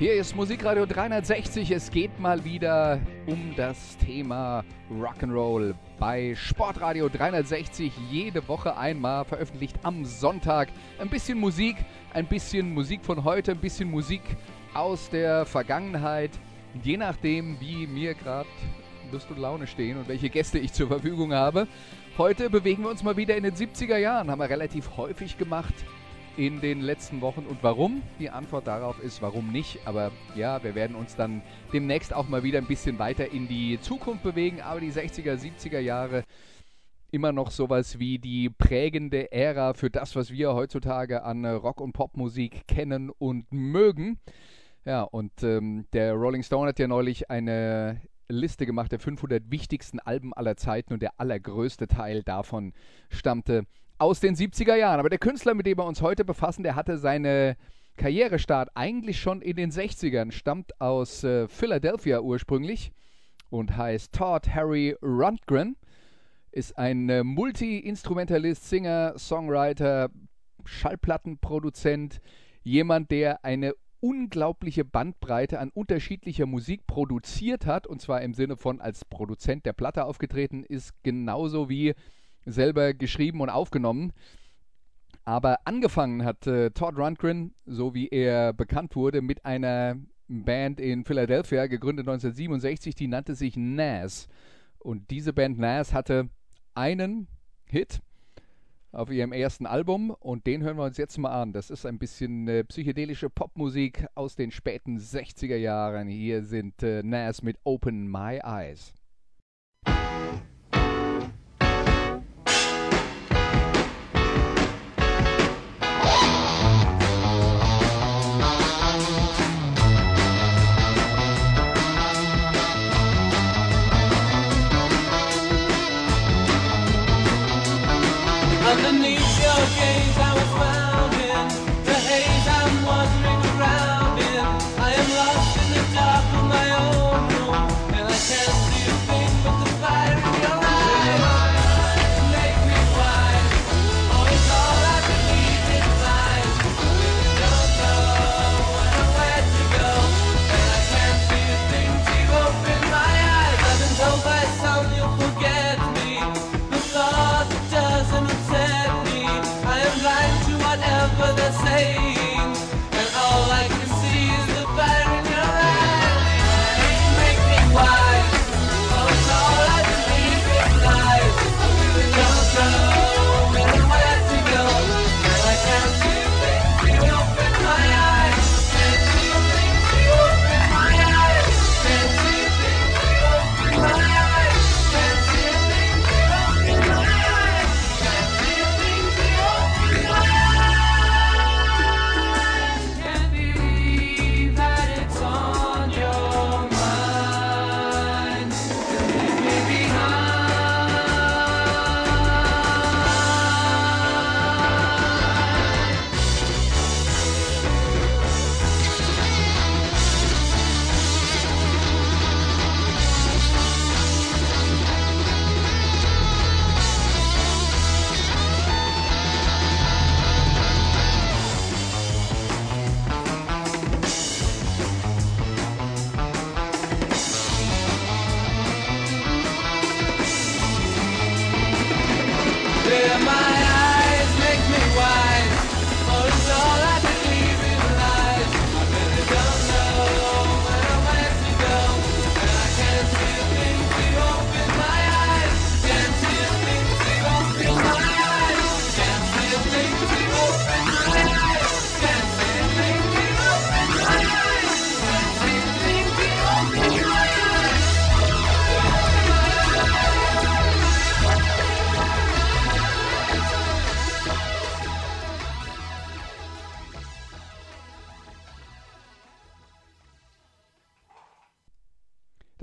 Hier ist Musikradio 360. Es geht mal wieder um das Thema Rock'n'Roll bei Sportradio 360. Jede Woche einmal veröffentlicht am Sonntag. Ein bisschen Musik, ein bisschen Musik von heute, ein bisschen Musik aus der Vergangenheit. Je nachdem, wie mir gerade Lust und Laune stehen und welche Gäste ich zur Verfügung habe. Heute bewegen wir uns mal wieder in den 70er Jahren. Haben wir relativ häufig gemacht in den letzten Wochen. Und warum? Die Antwort darauf ist, warum nicht. Aber ja, wir werden uns dann demnächst auch mal wieder ein bisschen weiter in die Zukunft bewegen. Aber die 60er, 70er Jahre immer noch sowas wie die prägende Ära für das, was wir heutzutage an Rock- und Popmusik kennen und mögen. Ja, und ähm, der Rolling Stone hat ja neulich eine Liste gemacht der 500 wichtigsten Alben aller Zeiten und der allergrößte Teil davon stammte aus den 70er Jahren. Aber der Künstler, mit dem wir uns heute befassen, der hatte seine Karrierestart eigentlich schon in den 60ern, stammt aus äh, Philadelphia ursprünglich und heißt Todd Harry Rundgren, ist ein äh, Multi-Instrumentalist, Singer, Songwriter, Schallplattenproduzent, jemand, der eine unglaubliche Bandbreite an unterschiedlicher Musik produziert hat, und zwar im Sinne von als Produzent der Platte aufgetreten ist, genauso wie selber geschrieben und aufgenommen. Aber angefangen hat äh, Todd Rundgren, so wie er bekannt wurde, mit einer Band in Philadelphia, gegründet 1967, die nannte sich Nas. Und diese Band Nas hatte einen Hit, auf ihrem ersten Album und den hören wir uns jetzt mal an. Das ist ein bisschen äh, psychedelische Popmusik aus den späten 60er Jahren. Hier sind äh, Nas mit Open My Eyes. Yeah, my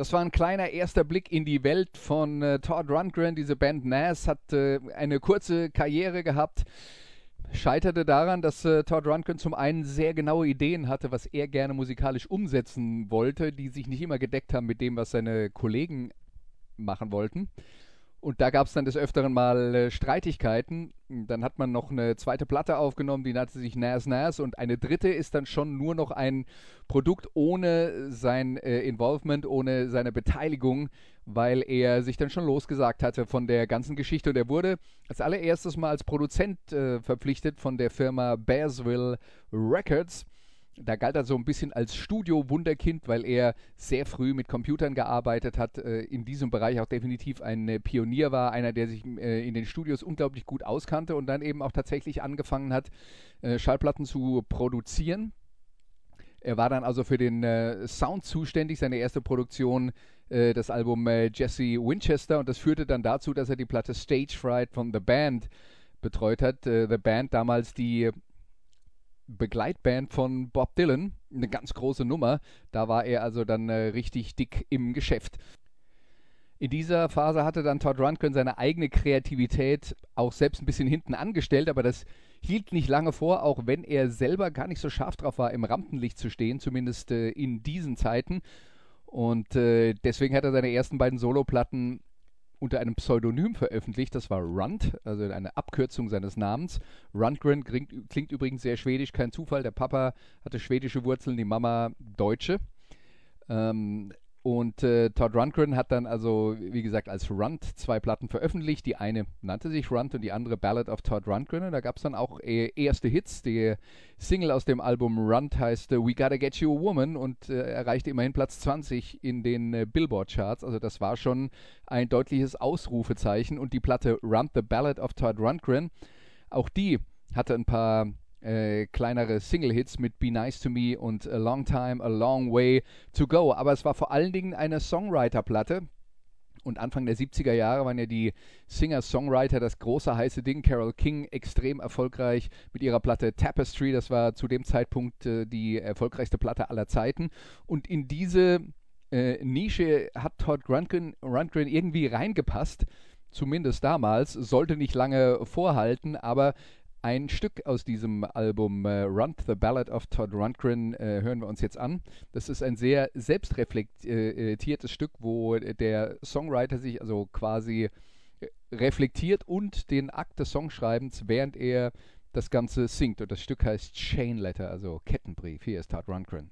das war ein kleiner erster Blick in die Welt von äh, Todd Rundgren. Diese Band Nas hat äh, eine kurze Karriere gehabt. Scheiterte daran, dass äh, Todd Rundgren zum einen sehr genaue Ideen hatte, was er gerne musikalisch umsetzen wollte, die sich nicht immer gedeckt haben mit dem, was seine Kollegen machen wollten. Und da gab es dann des Öfteren mal äh, Streitigkeiten. Dann hat man noch eine zweite Platte aufgenommen, die nannte sich Nas Nas. Und eine dritte ist dann schon nur noch ein Produkt ohne sein äh, Involvement, ohne seine Beteiligung, weil er sich dann schon losgesagt hatte von der ganzen Geschichte. Und er wurde als allererstes mal als Produzent äh, verpflichtet von der Firma Bearsville Records. Da galt er so ein bisschen als Studio-Wunderkind, weil er sehr früh mit Computern gearbeitet hat, äh, in diesem Bereich auch definitiv ein äh, Pionier war, einer, der sich äh, in den Studios unglaublich gut auskannte und dann eben auch tatsächlich angefangen hat, äh, Schallplatten zu produzieren. Er war dann also für den äh, Sound zuständig, seine erste Produktion, äh, das Album Jesse Winchester und das führte dann dazu, dass er die Platte Stage Fright von The Band betreut hat. The Band damals die Begleitband von Bob Dylan, eine ganz große Nummer. Da war er also dann äh, richtig dick im Geschäft. In dieser Phase hatte dann Todd Rundgren seine eigene Kreativität auch selbst ein bisschen hinten angestellt, aber das hielt nicht lange vor, auch wenn er selber gar nicht so scharf drauf war, im Rampenlicht zu stehen, zumindest äh, in diesen Zeiten. Und äh, deswegen hat er seine ersten beiden Soloplatten unter einem Pseudonym veröffentlicht. Das war Rund, also eine Abkürzung seines Namens. Rundgren klingt, klingt übrigens sehr schwedisch, kein Zufall. Der Papa hatte schwedische Wurzeln, die Mama deutsche. Ähm, und äh, Todd Rundgren hat dann also, wie gesagt, als Rund zwei Platten veröffentlicht. Die eine nannte sich Rund und die andere Ballad of Todd Rundgren. Und da gab es dann auch äh, erste Hits. Die Single aus dem Album Rund heißt äh, We Gotta Get You a Woman und äh, erreichte immerhin Platz 20 in den äh, Billboard-Charts. Also das war schon ein deutliches Ausrufezeichen. Und die Platte Rund, The Ballad of Todd Rundgren, auch die hatte ein paar äh, kleinere Single-Hits mit Be Nice to Me und A Long Time, A Long Way to Go. Aber es war vor allen Dingen eine Songwriter-Platte. Und Anfang der 70er Jahre waren ja die Singer-Songwriter das große heiße Ding. Carol King extrem erfolgreich mit ihrer Platte Tapestry. Das war zu dem Zeitpunkt äh, die erfolgreichste Platte aller Zeiten. Und in diese äh, Nische hat Todd Rundgren, Rundgren irgendwie reingepasst. Zumindest damals. Sollte nicht lange vorhalten, aber ein Stück aus diesem Album äh, Run, The Ballad of Todd Rundgren, äh, hören wir uns jetzt an. Das ist ein sehr selbstreflektiertes Stück, wo der Songwriter sich also quasi äh, reflektiert und den Akt des Songschreibens, während er das Ganze singt. Und das Stück heißt Chain Letter, also Kettenbrief. Hier ist Todd Rundgren.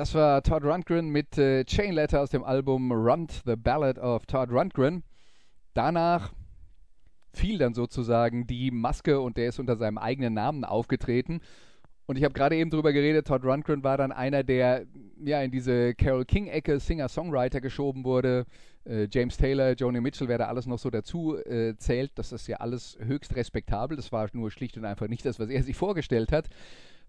Das war Todd Rundgren mit äh, Chain Letter aus dem Album Runt, The Ballad of Todd Rundgren. Danach fiel dann sozusagen die Maske und der ist unter seinem eigenen Namen aufgetreten. Und ich habe gerade eben drüber geredet, Todd Rundgren war dann einer, der ja in diese Carol King-Ecke Singer-Songwriter geschoben wurde. Äh, James Taylor, Joni Mitchell, wer da alles noch so dazu äh, zählt, das ist ja alles höchst respektabel. Das war nur schlicht und einfach nicht das, was er sich vorgestellt hat,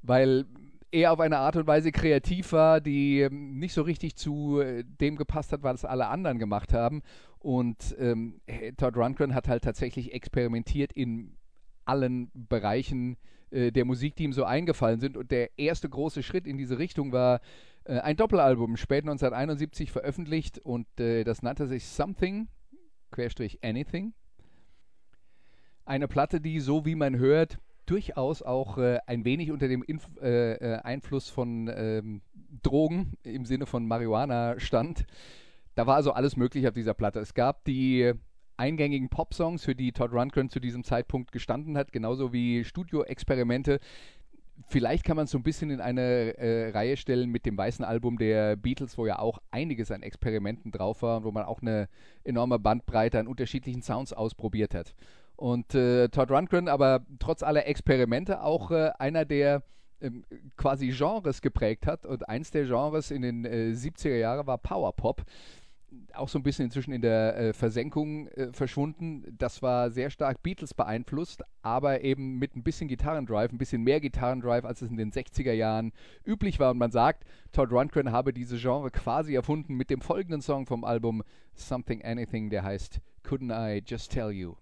weil er auf eine Art und Weise kreativ war, die ähm, nicht so richtig zu äh, dem gepasst hat, was alle anderen gemacht haben. Und ähm, Todd Rundgren hat halt tatsächlich experimentiert in allen Bereichen äh, der Musik, die ihm so eingefallen sind. Und der erste große Schritt in diese Richtung war äh, ein Doppelalbum, spät 1971 veröffentlicht und äh, das nannte sich Something, Querstrich Anything. Eine Platte, die, so wie man hört, durchaus auch äh, ein wenig unter dem Inf äh, äh, Einfluss von ähm, Drogen im Sinne von Marihuana stand. Da war also alles möglich auf dieser Platte. Es gab die eingängigen Pop-Songs, für die Todd Rundgren zu diesem Zeitpunkt gestanden hat, genauso wie Studio-Experimente. Vielleicht kann man es so ein bisschen in eine äh, Reihe stellen mit dem weißen Album der Beatles, wo ja auch einiges an Experimenten drauf war und wo man auch eine enorme Bandbreite an unterschiedlichen Sounds ausprobiert hat. Und äh, Todd Rundgren, aber trotz aller Experimente auch äh, einer, der ähm, quasi Genres geprägt hat. Und eins der Genres in den äh, 70er Jahren war Powerpop auch so ein bisschen inzwischen in der äh, Versenkung äh, verschwunden. Das war sehr stark Beatles beeinflusst, aber eben mit ein bisschen Gitarrendrive, ein bisschen mehr Gitarrendrive, als es in den 60er Jahren üblich war. Und man sagt, Todd Rundgren habe diese Genre quasi erfunden mit dem folgenden Song vom Album Something Anything, der heißt Couldn't I Just Tell You.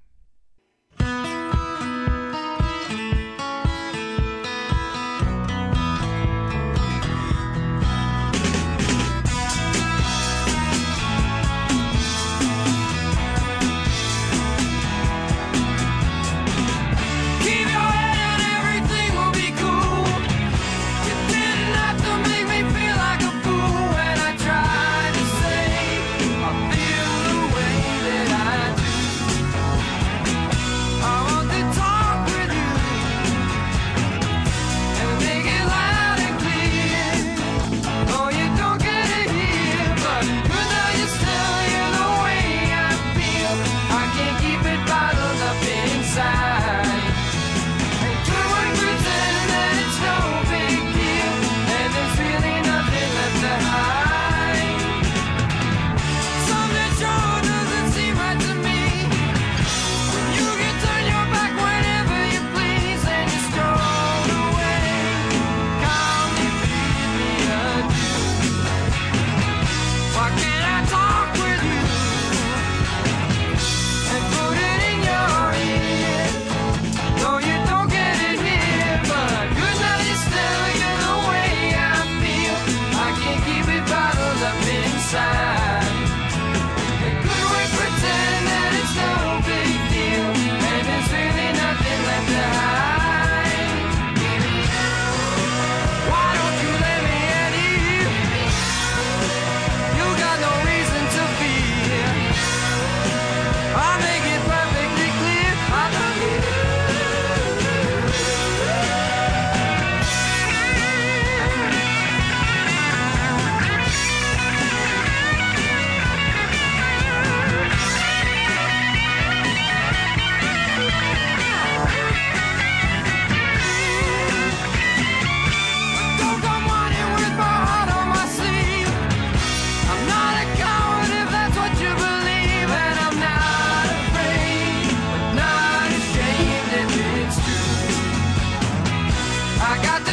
got got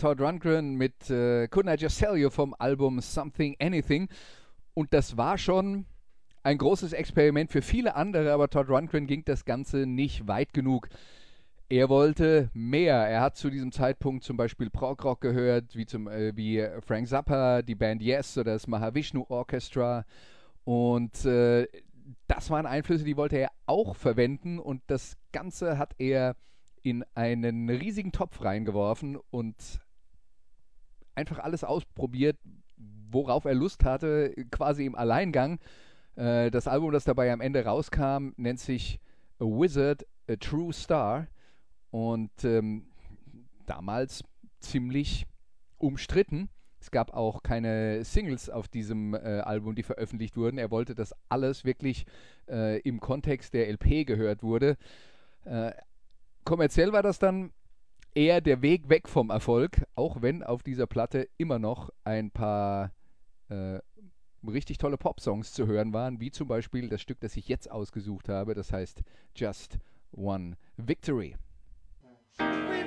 Todd Rundgren mit äh, Couldn't I Just Tell You vom Album Something Anything. Und das war schon ein großes Experiment für viele andere, aber Todd Rundgren ging das Ganze nicht weit genug. Er wollte mehr. Er hat zu diesem Zeitpunkt zum Beispiel Prog-Rock gehört, wie, zum, äh, wie Frank Zappa, die Band Yes oder das Mahavishnu Orchestra. Und äh, das waren Einflüsse, die wollte er auch verwenden. Und das Ganze hat er in einen riesigen Topf reingeworfen und einfach alles ausprobiert, worauf er Lust hatte, quasi im Alleingang. Äh, das Album, das dabei am Ende rauskam, nennt sich A Wizard, A True Star und ähm, damals ziemlich umstritten. Es gab auch keine Singles auf diesem äh, Album, die veröffentlicht wurden. Er wollte, dass alles wirklich äh, im Kontext der LP gehört wurde. Äh, kommerziell war das dann eher der Weg weg vom Erfolg, auch wenn auf dieser Platte immer noch ein paar äh, richtig tolle Pop-Songs zu hören waren, wie zum Beispiel das Stück, das ich jetzt ausgesucht habe, das heißt Just One Victory. We've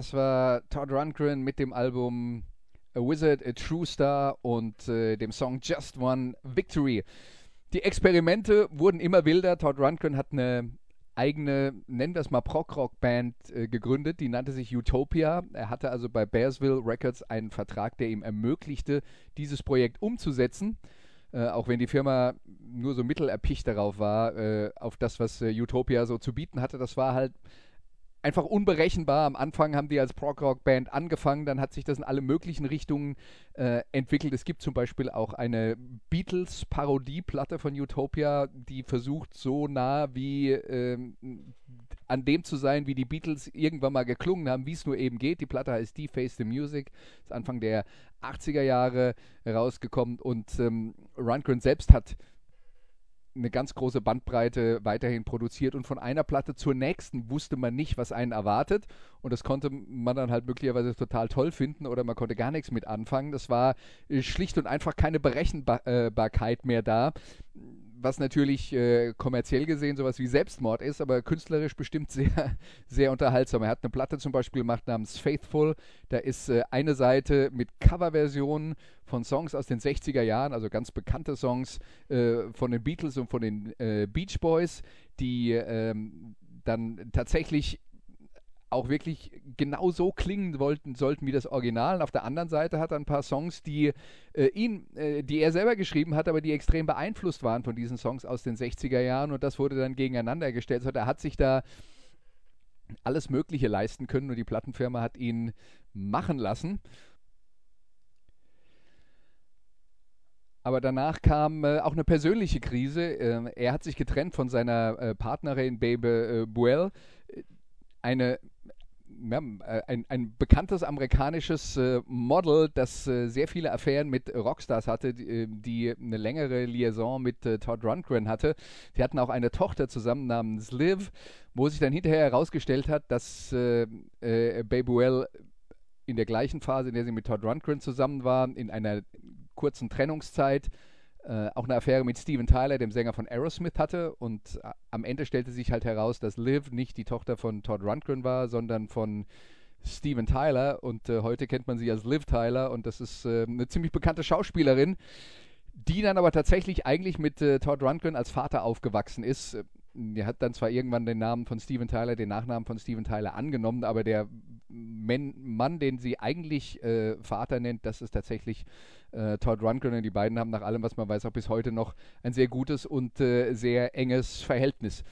Das war Todd Rundgren mit dem Album A Wizard, A True Star und äh, dem Song Just One Victory. Die Experimente wurden immer wilder. Todd Rundgren hat eine eigene, nennen wir es mal Prog-Rock-Band äh, gegründet, die nannte sich Utopia. Er hatte also bei Bearsville Records einen Vertrag, der ihm ermöglichte, dieses Projekt umzusetzen. Äh, auch wenn die Firma nur so mittelerpicht darauf war, äh, auf das, was äh, Utopia so zu bieten hatte. Das war halt einfach unberechenbar. Am Anfang haben die als Prog-Rock-Band angefangen, dann hat sich das in alle möglichen Richtungen äh, entwickelt. Es gibt zum Beispiel auch eine Beatles-Parodieplatte von Utopia, die versucht, so nah wie ähm, an dem zu sein, wie die Beatles irgendwann mal geklungen haben, wie es nur eben geht. Die Platte heißt Deface the Music, ist Anfang der 80er Jahre rausgekommen und ähm, Rundgren selbst hat eine ganz große Bandbreite weiterhin produziert und von einer Platte zur nächsten wusste man nicht, was einen erwartet und das konnte man dann halt möglicherweise total toll finden oder man konnte gar nichts mit anfangen. Das war äh, schlicht und einfach keine Berechenbarkeit mehr da, was natürlich äh, kommerziell gesehen sowas wie Selbstmord ist, aber künstlerisch bestimmt sehr, sehr unterhaltsam. Er hat eine Platte zum Beispiel gemacht namens Faithful. Da ist äh, eine Seite mit Coverversionen von Songs aus den 60er Jahren, also ganz bekannte Songs äh, von den Beatles und von den äh, Beach Boys, die ähm, dann tatsächlich auch wirklich genau so klingen wollten, sollten wie das Original. Und auf der anderen Seite hat er ein paar Songs, die äh, ihn, äh, die er selber geschrieben hat, aber die extrem beeinflusst waren von diesen Songs aus den 60er Jahren und das wurde dann gegeneinander gestellt. Also er hat sich da alles Mögliche leisten können und die Plattenfirma hat ihn machen lassen. Aber danach kam äh, auch eine persönliche Krise. Ähm, er hat sich getrennt von seiner äh, Partnerin Babe äh, Buell. Eine ja, äh, ein, ein, bekanntes amerikanisches äh, Model, das äh, sehr viele Affären mit Rockstars hatte, die, die eine längere Liaison mit äh, Todd Rundgren hatte. Sie hatten auch eine Tochter zusammen namens Liv, wo sich dann hinterher herausgestellt hat, dass äh, äh, Babe Well in der gleichen Phase, in der sie mit Todd Rundgren zusammen war, in einer kurzen Trennungszeit, äh, auch eine Affäre mit Steven Tyler, dem Sänger von Aerosmith, hatte. Und äh, am Ende stellte sich halt heraus, dass Liv nicht die Tochter von Todd Rundgren war, sondern von Steven Tyler. Und äh, heute kennt man sie als Liv Tyler. Und das ist äh, eine ziemlich bekannte Schauspielerin, die dann aber tatsächlich eigentlich mit äh, Todd Rundgren als Vater aufgewachsen ist. Er hat dann zwar irgendwann den Namen von Steven Tyler, den Nachnamen von Steven Tyler angenommen, aber der Men Mann, den sie eigentlich äh, Vater nennt, das ist tatsächlich äh, Todd Rundgren. Und die beiden haben nach allem, was man weiß, auch bis heute noch ein sehr gutes und äh, sehr enges Verhältnis.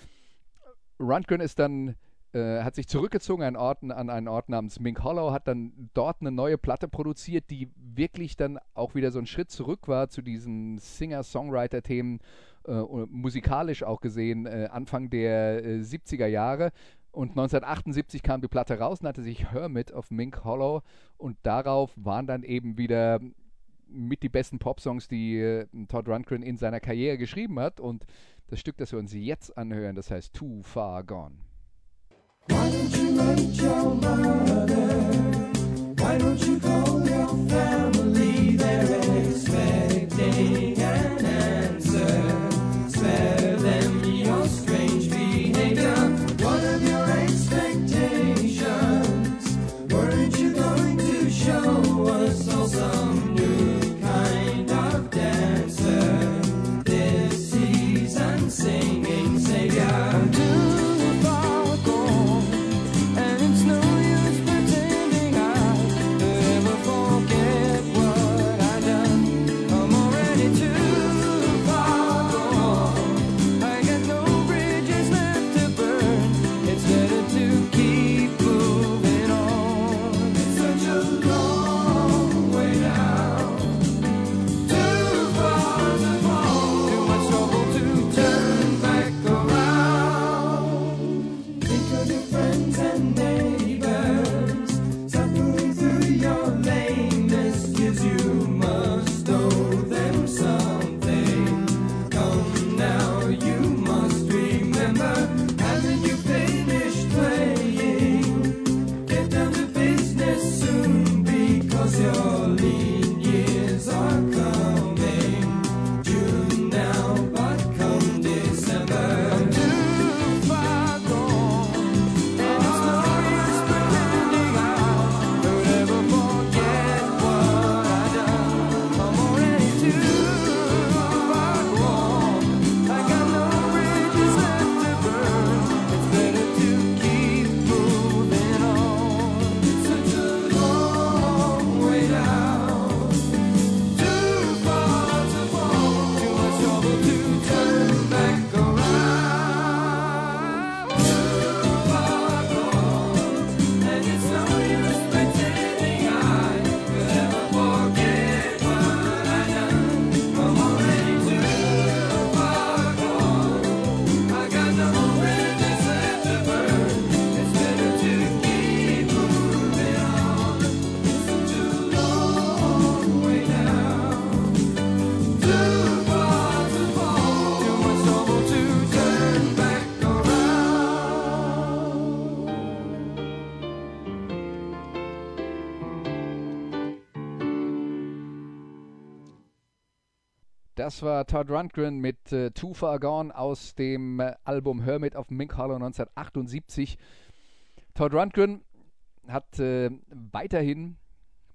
Rundgren ist dann äh, hat sich zurückgezogen an, Orten, an einen Ort namens Mink Hollow, hat dann dort eine neue Platte produziert, die wirklich dann auch wieder so ein Schritt zurück war zu diesen Singer-Songwriter-Themen, äh, musikalisch auch gesehen, äh, Anfang der 70er äh, Jahre. Und 1978 kam die Platte raus, nannte sich Hermit of Mink Hollow und darauf waren dann eben wieder mit die besten Popsongs, die äh, Todd Rundgren in seiner Karriere geschrieben hat. Und das Stück, das wir uns jetzt anhören, das heißt Too Far Gone. Family? They're expecting an answer. Das war Todd Rundgren mit äh, Too Far Gone aus dem äh, Album Hermit of Mink Hollow 1978. Todd Rundgren hat äh, weiterhin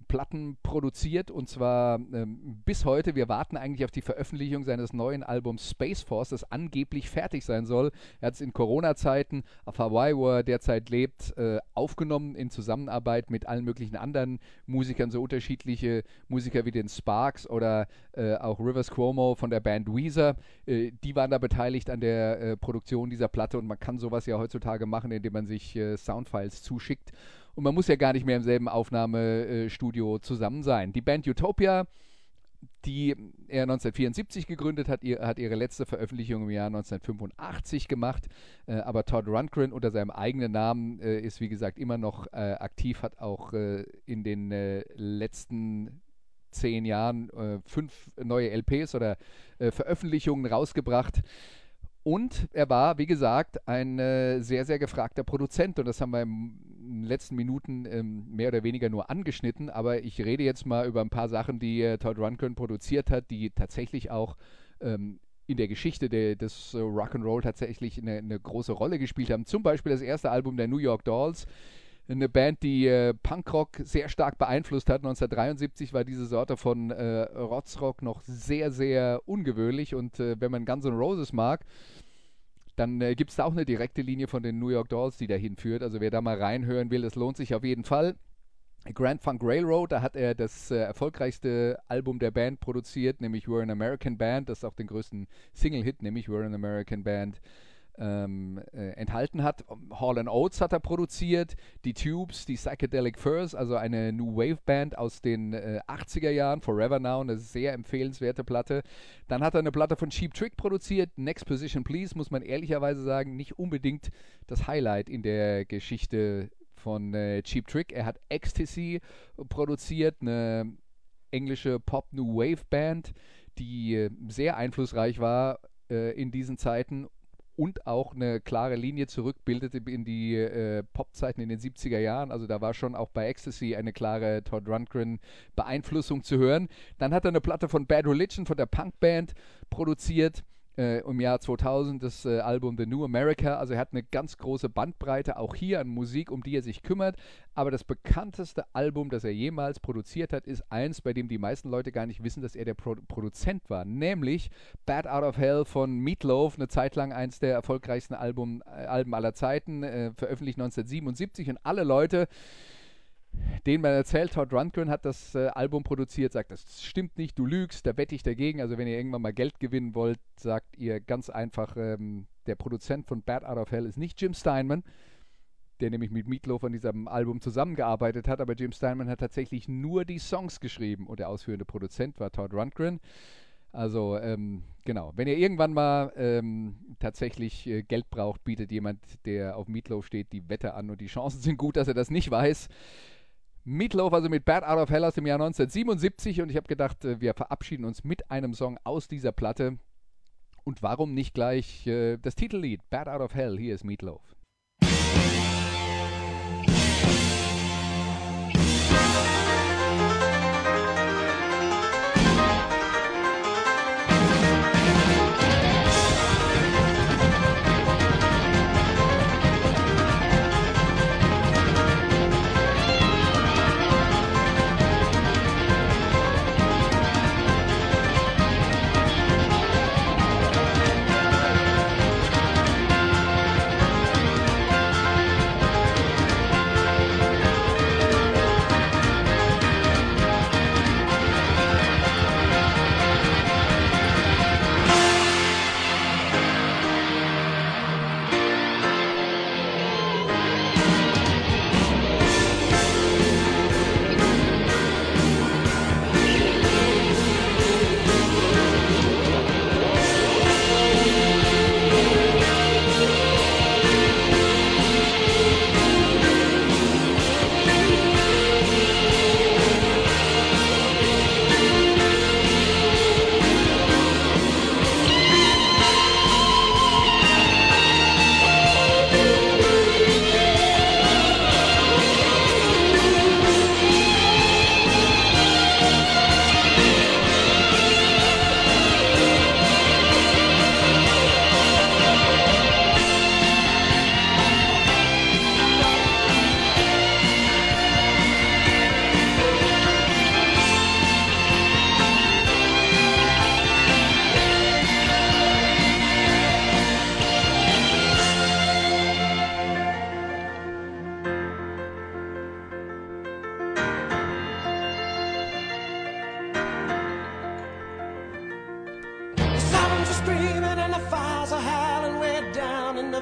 Platten produziert und zwar ähm, bis heute. Wir warten eigentlich auf die Veröffentlichung seines neuen Albums Space Force, das angeblich fertig sein soll. Er hat es in Corona-Zeiten auf Hawaii, wo er derzeit lebt, äh, aufgenommen in Zusammenarbeit mit allen möglichen anderen Musikern, so unterschiedliche Musiker wie den Sparks oder äh, auch Rivers Cuomo von der Band Weezer. Äh, die waren da beteiligt an der äh, Produktion dieser Platte und man kann sowas ja heutzutage machen, indem man sich äh, Soundfiles zuschickt. Und man muss ja gar nicht mehr im selben Aufnahmestudio zusammen sein. Die Band Utopia, die er 1974 gegründet hat, ihr, hat ihre letzte Veröffentlichung im Jahr 1985 gemacht. Äh, aber Todd Rundgren unter seinem eigenen Namen äh, ist, wie gesagt, immer noch äh, aktiv, hat auch äh, in den äh, letzten zehn Jahren äh, fünf neue LPs oder Veröffentlichungen rausgebracht. Und er war, wie gesagt, ein sehr, sehr gefragter Produzent. Und das haben wir im, in den letzten Minuten ähm, mehr oder weniger nur angeschnitten. Aber ich rede jetzt mal über ein paar Sachen, die äh, Todd Rundgren produziert hat, die tatsächlich auch ähm, in der Geschichte de, des äh, Rock'n'Roll tatsächlich eine, eine, große Rolle gespielt haben. Zum Beispiel das erste Album der New York Dolls. Eine Band, die äh, Punkrock sehr stark beeinflusst hat. 1973 war diese Sorte von äh, Rotzrock noch sehr, sehr ungewöhnlich. Und äh, wenn man Guns N' Roses mag, dann äh, gibt es da auch eine direkte Linie von den New York Dolls, die dahin führt. Also wer da mal reinhören will, das lohnt sich auf jeden Fall. Grand Funk Railroad, da hat er das äh, erfolgreichste Album der Band produziert, nämlich We're an American Band, das auch den größten Single-Hit, nämlich We're an American Band, ähm, äh, enthalten hat. Hall Oates hat er produziert, die Tubes, die Psychedelic Furs, also eine New Wave Band aus den äh, 80er Jahren, Forever Now, eine sehr empfehlenswerte Platte. Dann hat er eine Platte von Cheap Trick produziert, Next Position Please, muss man ehrlicherweise sagen, nicht unbedingt das Highlight in der Geschichte von äh, Cheap Trick. Er hat Ecstasy produziert, eine englische Pop New Wave Band, die äh, sehr einflussreich war äh, in diesen Zeiten und auch eine klare Linie zurückbildete in die äh, Popzeiten in den 70er Jahren. Also da war schon auch bei Ecstasy eine klare Todd Rundgren Beeinflussung zu hören. Dann hat er eine Platte von Bad Religion, von der Punkband, produziert äh, im Jahr 2000 das äh, Album The New America. Also er hat eine ganz große Bandbreite auch hier an Musik, um die er sich kümmert. Aber das bekannteste Album, das er jemals produziert hat, ist eins, bei dem die meisten Leute gar nicht wissen, dass er der Pro Produzent war. Nämlich Bad Out of Hell von Meatloaf, eine Zeit lang eins der erfolgreichsten Album, äh, Alben aller Zeiten, äh, veröffentlicht 1977. Und alle Leute, den man erzählt, Todd Rundgren hat das äh, Album produziert, sagt, das stimmt nicht, du lügst, da wette ich dagegen. Also wenn ihr irgendwann mal Geld gewinnen wollt, sagt ihr ganz einfach, ähm, der Produzent von Bad Out of Hell ist nicht Jim Steinman, der nämlich mit Meatloaf an diesem Album zusammengearbeitet hat, aber Jim Steinman hat tatsächlich nur die Songs geschrieben und der ausführende Produzent war Todd Rundgren. Also ähm, genau, wenn ihr irgendwann mal ähm, tatsächlich äh, Geld braucht, bietet jemand, der auf Meatloaf steht, die Wette an und die Chancen sind gut, dass er das nicht weiß. Meatloaf, also mit Bad Out of Hell aus dem Jahr 1977 und ich habe gedacht, äh, wir verabschieden uns mit einem Song aus dieser Platte. Und warum nicht gleich äh, das Titellied Bad Out of Hell? Hier ist Meatloaf.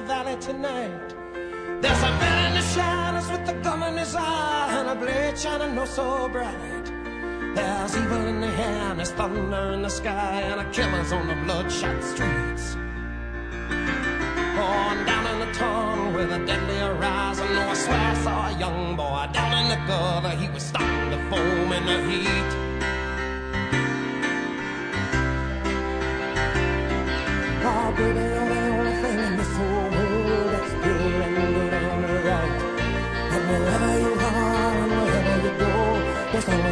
valley tonight. There's a man in the shadows with a gun in his eye and a blade shining no so bright. There's evil in the air and there's thunder in the sky and a killer's on the bloodshot streets. Born down in the tunnel with a deadly horizon, oh I swear I saw a young boy down in the gutter. He was starting to foam in the heat. Oh, baby.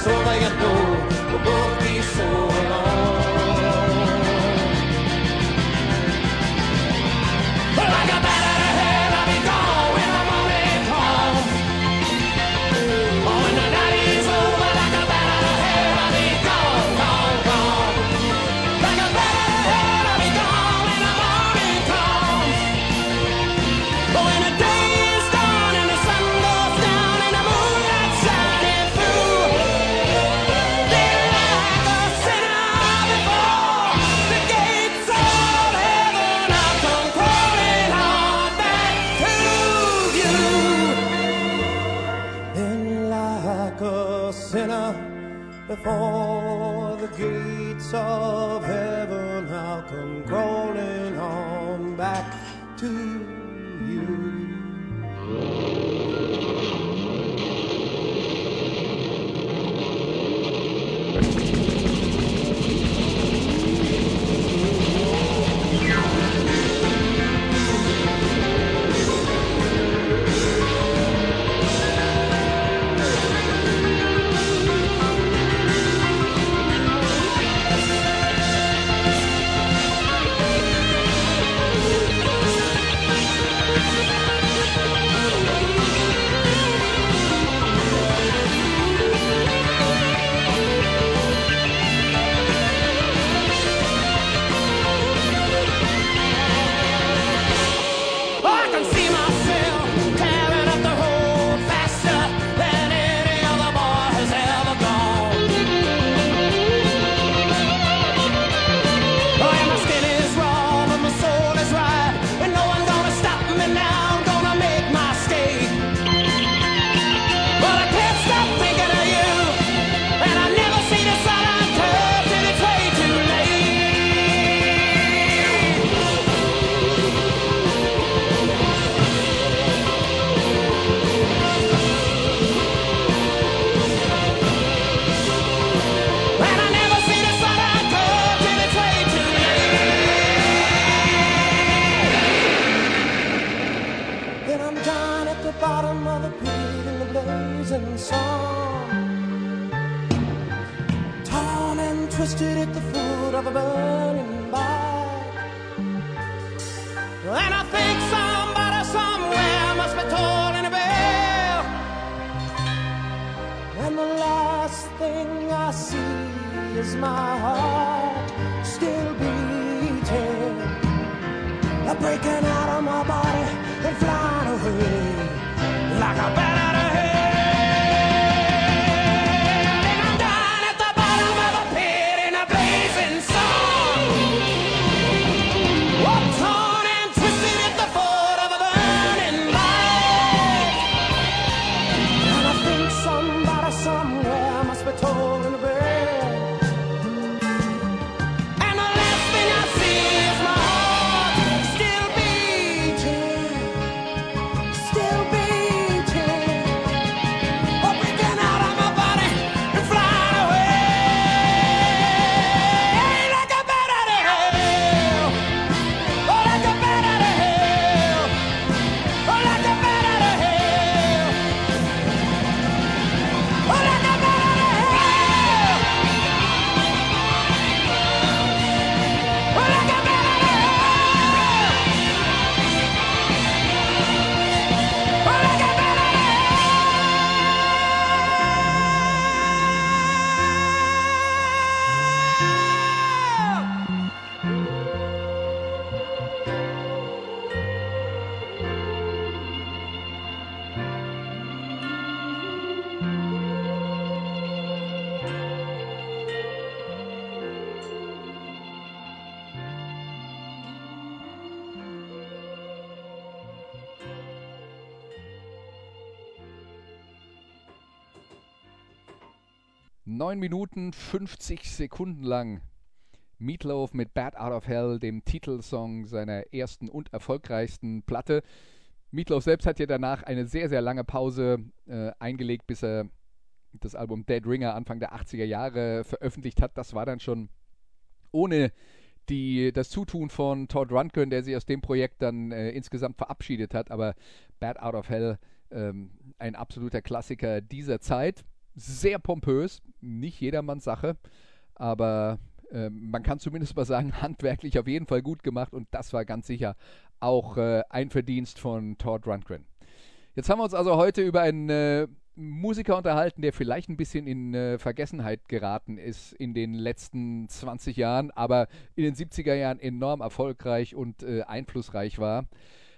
So I got. before the gates of heaven. 9 Minuten 50 Sekunden lang Meatloaf mit Bad Out of Hell, dem Titelsong seiner ersten und erfolgreichsten Platte. Meatloaf selbst hat ja danach eine sehr, sehr lange Pause äh, eingelegt, bis er das Album Dead Ringer Anfang der 80er Jahre veröffentlicht hat. Das war dann schon ohne die, das Zutun von Todd Rundgren, der sich aus dem Projekt dann äh, insgesamt verabschiedet hat. Aber Bad Out of Hell, ähm, ein absoluter Klassiker dieser Zeit. Sehr pompös, nicht jedermanns Sache, aber ähm, man kann zumindest mal sagen, handwerklich auf jeden Fall gut gemacht und das war ganz sicher auch äh, ein Verdienst von Todd Rundgren. Jetzt haben wir uns also heute über einen äh, Musiker unterhalten, der vielleicht ein bisschen in äh, Vergessenheit geraten ist in den letzten 20 Jahren, aber in den 70er Jahren enorm erfolgreich und äh, einflussreich war.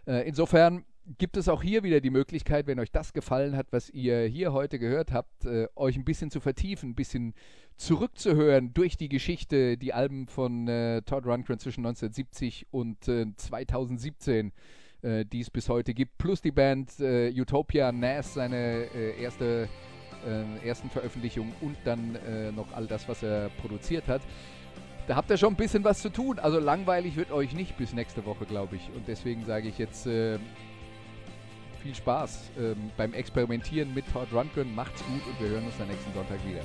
Äh, insofern gibt es auch hier wieder die Möglichkeit, wenn euch das gefallen hat, was ihr hier heute gehört habt, äh, euch ein bisschen zu vertiefen, ein bisschen zurückzuhören durch die Geschichte, die Alben von äh, Todd Rundgren zwischen 1970 und äh, 2017, äh, die es bis heute gibt, plus die Band äh, Utopia, Nas, seine äh, erste, ersten Veröffentlichung und dann noch all das, was er produziert hat. Da habt ihr schon ein bisschen was zu tun. Also langweilig wird euch nicht bis nächste Woche, glaube ich. Und deswegen sage ich jetzt viel Spaß ähm, beim Experimentieren mit Todd Rundgren. Macht's gut und wir hören uns am nächsten Sonntag wieder.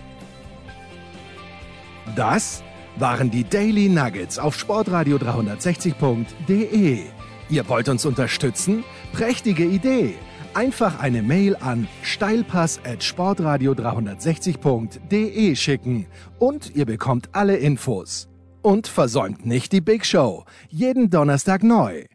Das waren die Daily Nuggets auf Sportradio 360.de. Ihr wollt uns unterstützen? Prächtige Idee! Einfach eine Mail an steilpass at sportradio 360.de schicken und ihr bekommt alle Infos. Und versäumt nicht die Big Show. Jeden Donnerstag neu.